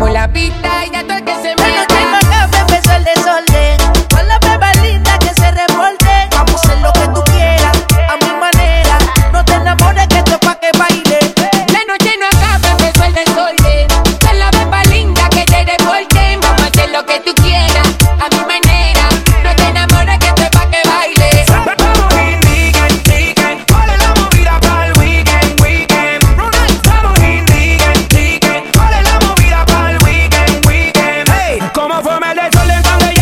como la de sol están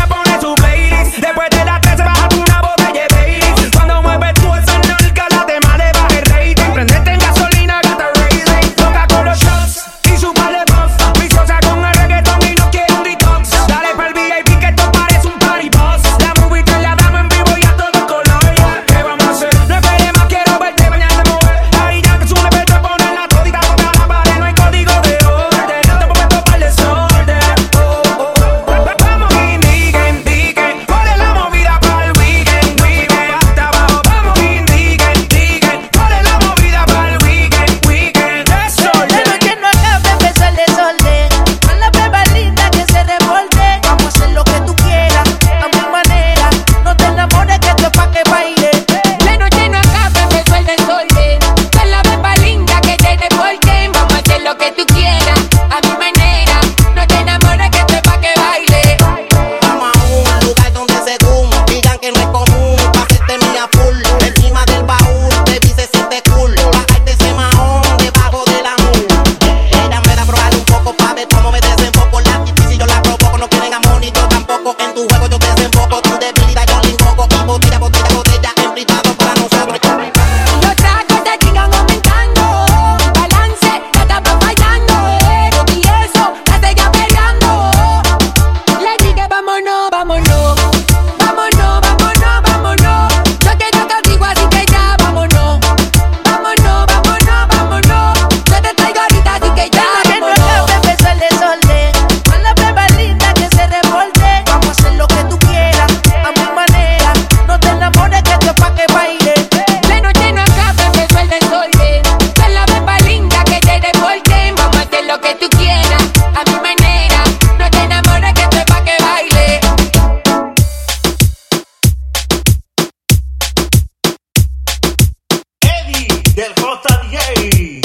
Hey.